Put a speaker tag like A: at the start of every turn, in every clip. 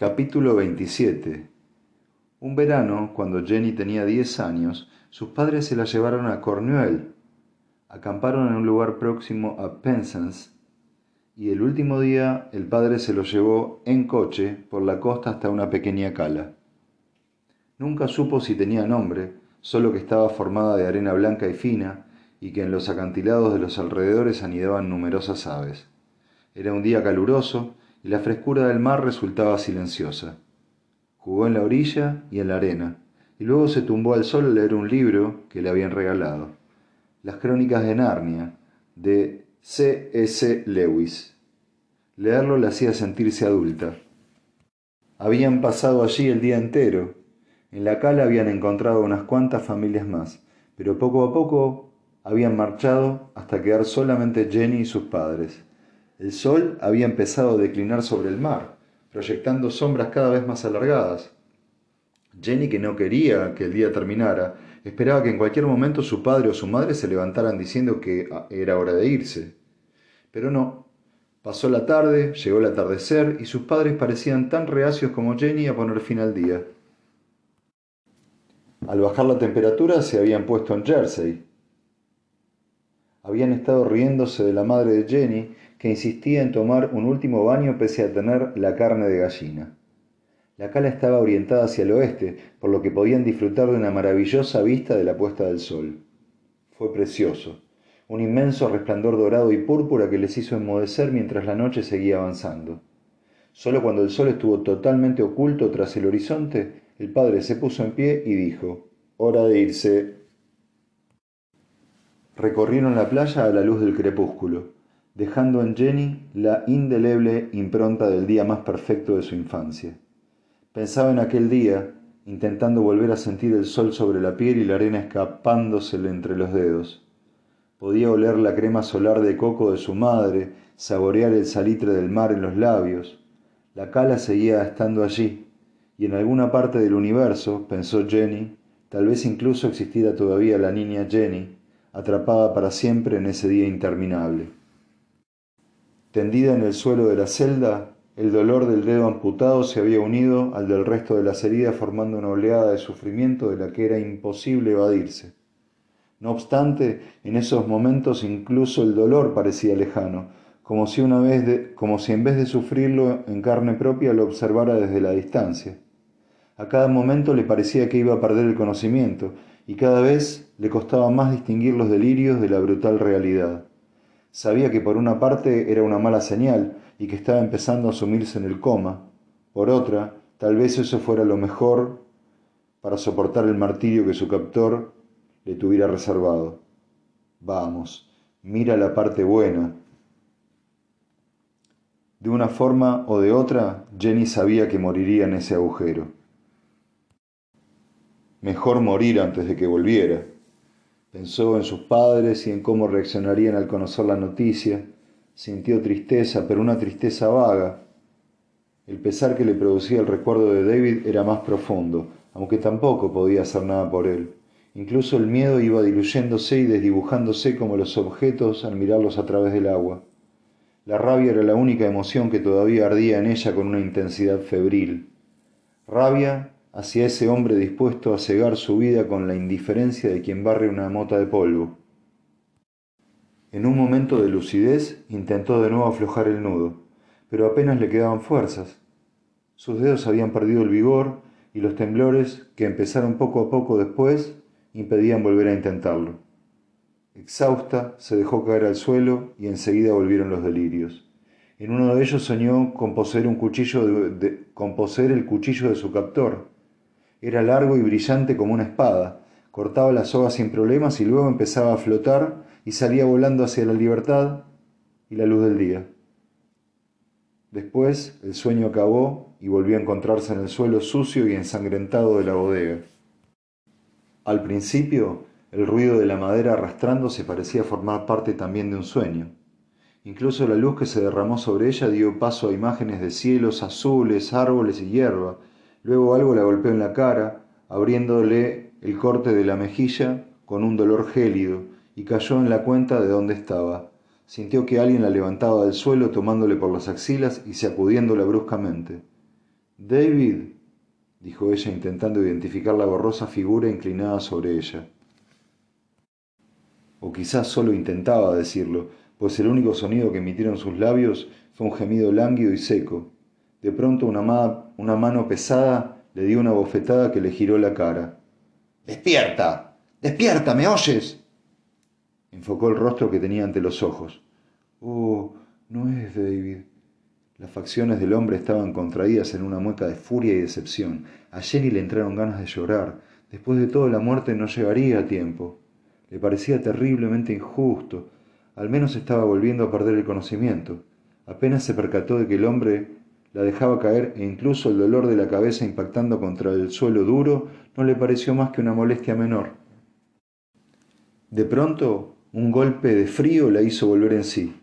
A: Capítulo 27 Un verano, cuando Jenny tenía diez años, sus padres se la llevaron a Cornwall. Acamparon en un lugar próximo a Penzance y el último día el padre se lo llevó en coche por la costa hasta una pequeña cala. Nunca supo si tenía nombre, solo que estaba formada de arena blanca y fina y que en los acantilados de los alrededores anidaban numerosas aves. Era un día caluroso y la frescura del mar resultaba silenciosa. Jugó en la orilla y en la arena, y luego se tumbó al sol a leer un libro que le habían regalado, Las Crónicas de Narnia, de C. S. Lewis. Leerlo le hacía sentirse adulta. Habían pasado allí el día entero. En la cala habían encontrado unas cuantas familias más, pero poco a poco habían marchado hasta quedar solamente Jenny y sus padres. El sol había empezado a declinar sobre el mar, proyectando sombras cada vez más alargadas. Jenny, que no quería que el día terminara, esperaba que en cualquier momento su padre o su madre se levantaran diciendo que ah, era hora de irse. Pero no. Pasó la tarde, llegó el atardecer y sus padres parecían tan reacios como Jenny a poner fin al día. Al bajar la temperatura se habían puesto en jersey. Habían estado riéndose de la madre de Jenny que insistía en tomar un último baño pese a tener la carne de gallina. La cala estaba orientada hacia el oeste, por lo que podían disfrutar de una maravillosa vista de la puesta del sol. Fue precioso, un inmenso resplandor dorado y púrpura que les hizo enmudecer mientras la noche seguía avanzando. Solo cuando el sol estuvo totalmente oculto tras el horizonte, el padre se puso en pie y dijo, Hora de irse. Recorrieron la playa a la luz del crepúsculo dejando en Jenny la indeleble impronta del día más perfecto de su infancia. Pensaba en aquel día, intentando volver a sentir el sol sobre la piel y la arena escapándosele entre los dedos. Podía oler la crema solar de coco de su madre, saborear el salitre del mar en los labios. La cala seguía estando allí, y en alguna parte del universo, pensó Jenny, tal vez incluso existiera todavía la niña Jenny, atrapada para siempre en ese día interminable. Tendida en el suelo de la celda, el dolor del dedo amputado se había unido al del resto de las heridas formando una oleada de sufrimiento de la que era imposible evadirse. No obstante, en esos momentos incluso el dolor parecía lejano, como si, una vez como si en vez de sufrirlo en carne propia lo observara desde la distancia. A cada momento le parecía que iba a perder el conocimiento, y cada vez le costaba más distinguir los delirios de la brutal realidad. Sabía que por una parte era una mala señal y que estaba empezando a sumirse en el coma. Por otra, tal vez eso fuera lo mejor para soportar el martirio que su captor le tuviera reservado. Vamos, mira la parte buena. De una forma o de otra, Jenny sabía que moriría en ese agujero. Mejor morir antes de que volviera. Pensó en sus padres y en cómo reaccionarían al conocer la noticia. Sintió tristeza, pero una tristeza vaga. El pesar que le producía el recuerdo de David era más profundo, aunque tampoco podía hacer nada por él. Incluso el miedo iba diluyéndose y desdibujándose como los objetos al mirarlos a través del agua. La rabia era la única emoción que todavía ardía en ella con una intensidad febril. Rabia hacia ese hombre dispuesto a cegar su vida con la indiferencia de quien barre una mota de polvo. En un momento de lucidez intentó de nuevo aflojar el nudo, pero apenas le quedaban fuerzas. Sus dedos habían perdido el vigor y los temblores, que empezaron poco a poco después, impedían volver a intentarlo. Exhausta, se dejó caer al suelo y enseguida volvieron los delirios. En uno de ellos soñó con un cuchillo con poseer el cuchillo de su captor, era largo y brillante como una espada. Cortaba la soga sin problemas y luego empezaba a flotar y salía volando hacia la libertad y la luz del día. Después el sueño acabó y volvió a encontrarse en el suelo sucio y ensangrentado de la bodega. Al principio, el ruido de la madera arrastrándose parecía formar parte también de un sueño. Incluso la luz que se derramó sobre ella dio paso a imágenes de cielos azules, árboles y hierba, Luego algo la golpeó en la cara, abriéndole el corte de la mejilla con un dolor gélido, y cayó en la cuenta de dónde estaba. Sintió que alguien la levantaba del suelo tomándole por las axilas y sacudiéndola bruscamente. David, dijo ella intentando identificar la borrosa figura inclinada sobre ella. O quizás solo intentaba decirlo, pues el único sonido que emitieron sus labios fue un gemido lánguido y seco. De pronto una, una mano pesada le dio una bofetada que le giró la cara. ¡Despierta! ¡Despierta! ¿Me oyes? Enfocó el rostro que tenía ante los ojos. Oh, no es David. Las facciones del hombre estaban contraídas en una mueca de furia y decepción. A Jenny le entraron ganas de llorar. Después de todo, la muerte no llegaría a tiempo. Le parecía terriblemente injusto. Al menos estaba volviendo a perder el conocimiento. Apenas se percató de que el hombre la dejaba caer e incluso el dolor de la cabeza impactando contra el suelo duro no le pareció más que una molestia menor. De pronto, un golpe de frío la hizo volver en sí.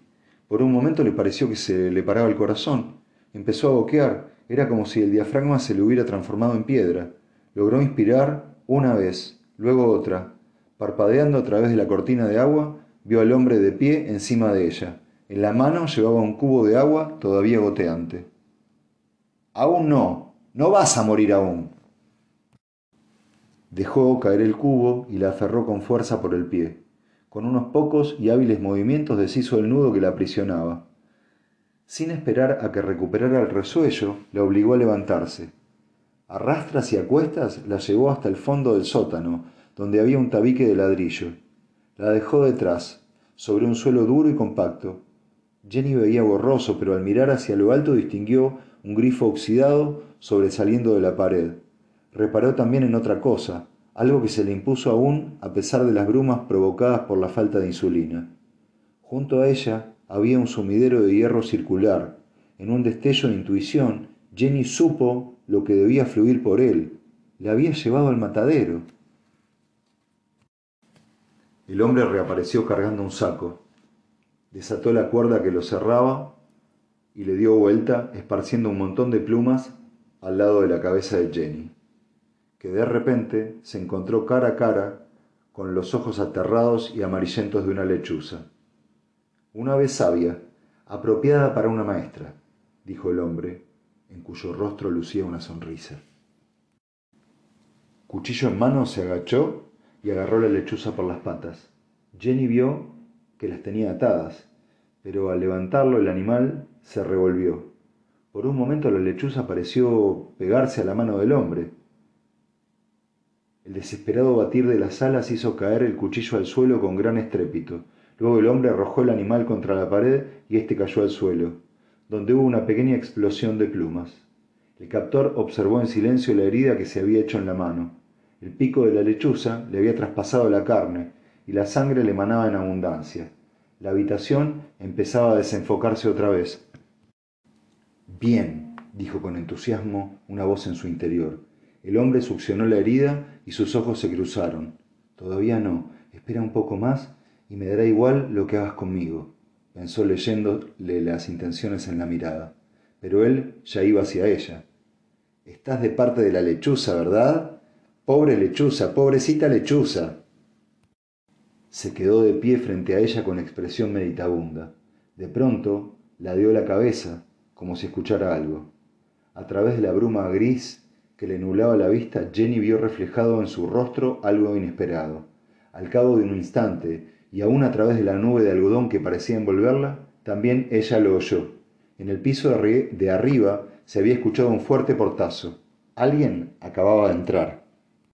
A: Por un momento le pareció que se le paraba el corazón. Empezó a boquear. Era como si el diafragma se le hubiera transformado en piedra. Logró inspirar una vez, luego otra. Parpadeando a través de la cortina de agua, vio al hombre de pie encima de ella. En la mano llevaba un cubo de agua todavía goteante. Aún no, no vas a morir aún. Dejó caer el cubo y la aferró con fuerza por el pie. Con unos pocos y hábiles movimientos deshizo el nudo que la aprisionaba. Sin esperar a que recuperara el resuello, la obligó a levantarse. A rastras y a cuestas la llevó hasta el fondo del sótano, donde había un tabique de ladrillo. La dejó detrás, sobre un suelo duro y compacto. Jenny veía borroso, pero al mirar hacia lo alto distinguió un grifo oxidado sobresaliendo de la pared. Reparó también en otra cosa, algo que se le impuso aún a pesar de las brumas provocadas por la falta de insulina. Junto a ella había un sumidero de hierro circular. En un destello de intuición, Jenny supo lo que debía fluir por él. Le había llevado al matadero. El hombre reapareció cargando un saco. Desató la cuerda que lo cerraba y le dio vuelta, esparciendo un montón de plumas al lado de la cabeza de Jenny que de repente se encontró cara a cara con los ojos aterrados y amarillentos de una lechuza. Una vez sabia, apropiada para una maestra, dijo el hombre, en cuyo rostro lucía una sonrisa. Cuchillo en mano se agachó y agarró la lechuza por las patas. Jenny vio que las tenía atadas, pero al levantarlo el animal se revolvió. Por un momento la lechuza pareció pegarse a la mano del hombre, el desesperado batir de las alas hizo caer el cuchillo al suelo con gran estrépito. Luego el hombre arrojó el animal contra la pared y éste cayó al suelo, donde hubo una pequeña explosión de plumas. El captor observó en silencio la herida que se había hecho en la mano. El pico de la lechuza le había traspasado la carne y la sangre le manaba en abundancia. La habitación empezaba a desenfocarse otra vez. Bien, dijo con entusiasmo una voz en su interior. El hombre succionó la herida y sus ojos se cruzaron. Todavía no. Espera un poco más y me dará igual lo que hagas conmigo, pensó leyéndole las intenciones en la mirada. Pero él ya iba hacia ella. Estás de parte de la lechuza, ¿verdad? Pobre lechuza, pobrecita lechuza. Se quedó de pie frente a ella con expresión meditabunda. De pronto la dio la cabeza, como si escuchara algo. A través de la bruma gris que le nublaba la vista, Jenny vio reflejado en su rostro algo inesperado. Al cabo de un instante, y aún a través de la nube de algodón que parecía envolverla, también ella lo oyó. En el piso de arriba se había escuchado un fuerte portazo. Alguien acababa de entrar.